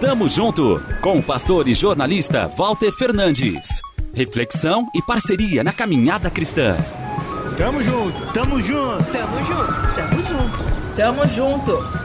Tamo junto com o pastor e jornalista Walter Fernandes. Reflexão e parceria na caminhada cristã. Tamo junto, tamo junto, tamo junto, tamo junto, tamo junto.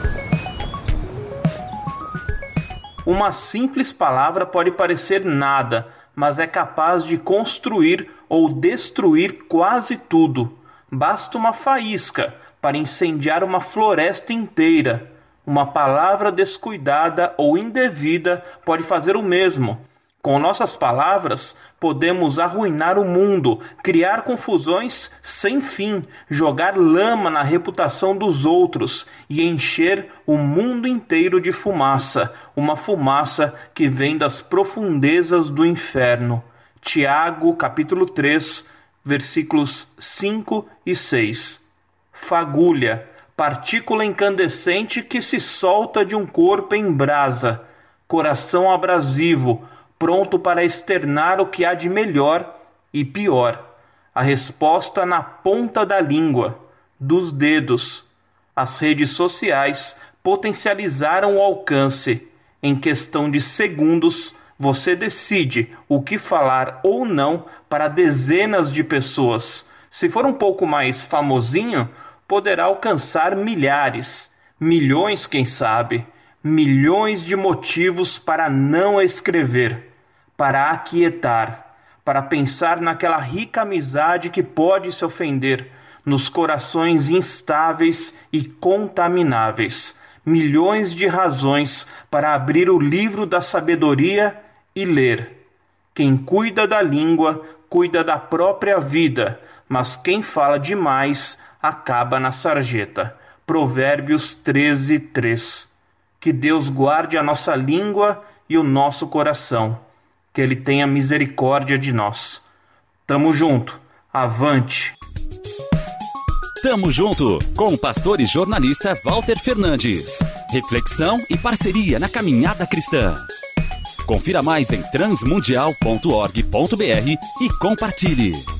Uma simples palavra pode parecer nada, mas é capaz de construir ou destruir quase tudo. Basta uma faísca para incendiar uma floresta inteira. Uma palavra descuidada ou indevida pode fazer o mesmo. Com nossas palavras, podemos arruinar o mundo, criar confusões sem fim, jogar lama na reputação dos outros e encher o mundo inteiro de fumaça, uma fumaça que vem das profundezas do inferno. Tiago, capítulo 3, versículos 5 e 6. Fagulha partícula incandescente que se solta de um corpo em brasa, coração abrasivo, pronto para externar o que há de melhor e pior. A resposta na ponta da língua, dos dedos. As redes sociais potencializaram o alcance. Em questão de segundos, você decide o que falar ou não para dezenas de pessoas. Se for um pouco mais famosinho, poderá alcançar milhares, milhões, quem sabe, milhões de motivos para não escrever, para aquietar, para pensar naquela rica amizade que pode se ofender, nos corações instáveis e contamináveis, milhões de razões para abrir o livro da sabedoria e ler. Quem cuida da língua, cuida da própria vida, mas quem fala demais acaba na sarjeta. Provérbios 13, 3. Que Deus guarde a nossa língua e o nosso coração. Que Ele tenha misericórdia de nós. Tamo junto. Avante. Tamo junto com o pastor e jornalista Walter Fernandes. Reflexão e parceria na caminhada cristã. Confira mais em transmundial.org.br e compartilhe.